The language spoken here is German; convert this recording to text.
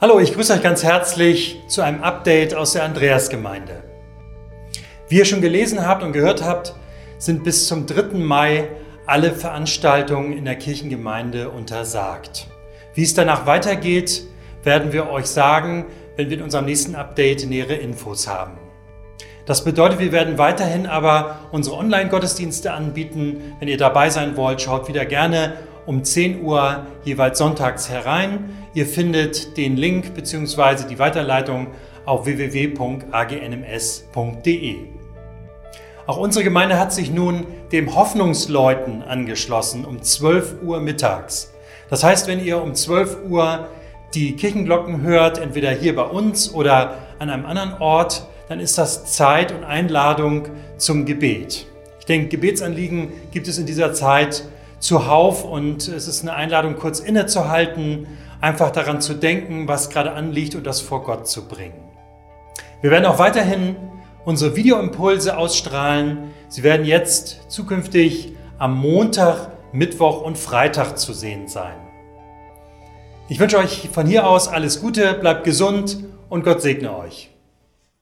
Hallo, ich grüße euch ganz herzlich zu einem Update aus der Andreasgemeinde. Wie ihr schon gelesen habt und gehört habt, sind bis zum 3. Mai alle Veranstaltungen in der Kirchengemeinde untersagt. Wie es danach weitergeht, werden wir euch sagen, wenn wir in unserem nächsten Update nähere Infos haben. Das bedeutet, wir werden weiterhin aber unsere Online-Gottesdienste anbieten. Wenn ihr dabei sein wollt, schaut wieder gerne um 10 Uhr jeweils sonntags herein. Ihr findet den Link bzw. die Weiterleitung auf www.agnms.de. Auch unsere Gemeinde hat sich nun dem Hoffnungsleuten angeschlossen um 12 Uhr mittags. Das heißt, wenn ihr um 12 Uhr die Kirchenglocken hört, entweder hier bei uns oder an einem anderen Ort, dann ist das Zeit und Einladung zum Gebet. Ich denke, Gebetsanliegen gibt es in dieser Zeit zuhauf und es ist eine Einladung, kurz innezuhalten, einfach daran zu denken, was gerade anliegt und das vor Gott zu bringen. Wir werden auch weiterhin unsere Videoimpulse ausstrahlen. Sie werden jetzt zukünftig am Montag, Mittwoch und Freitag zu sehen sein. Ich wünsche euch von hier aus alles Gute, bleibt gesund und Gott segne euch.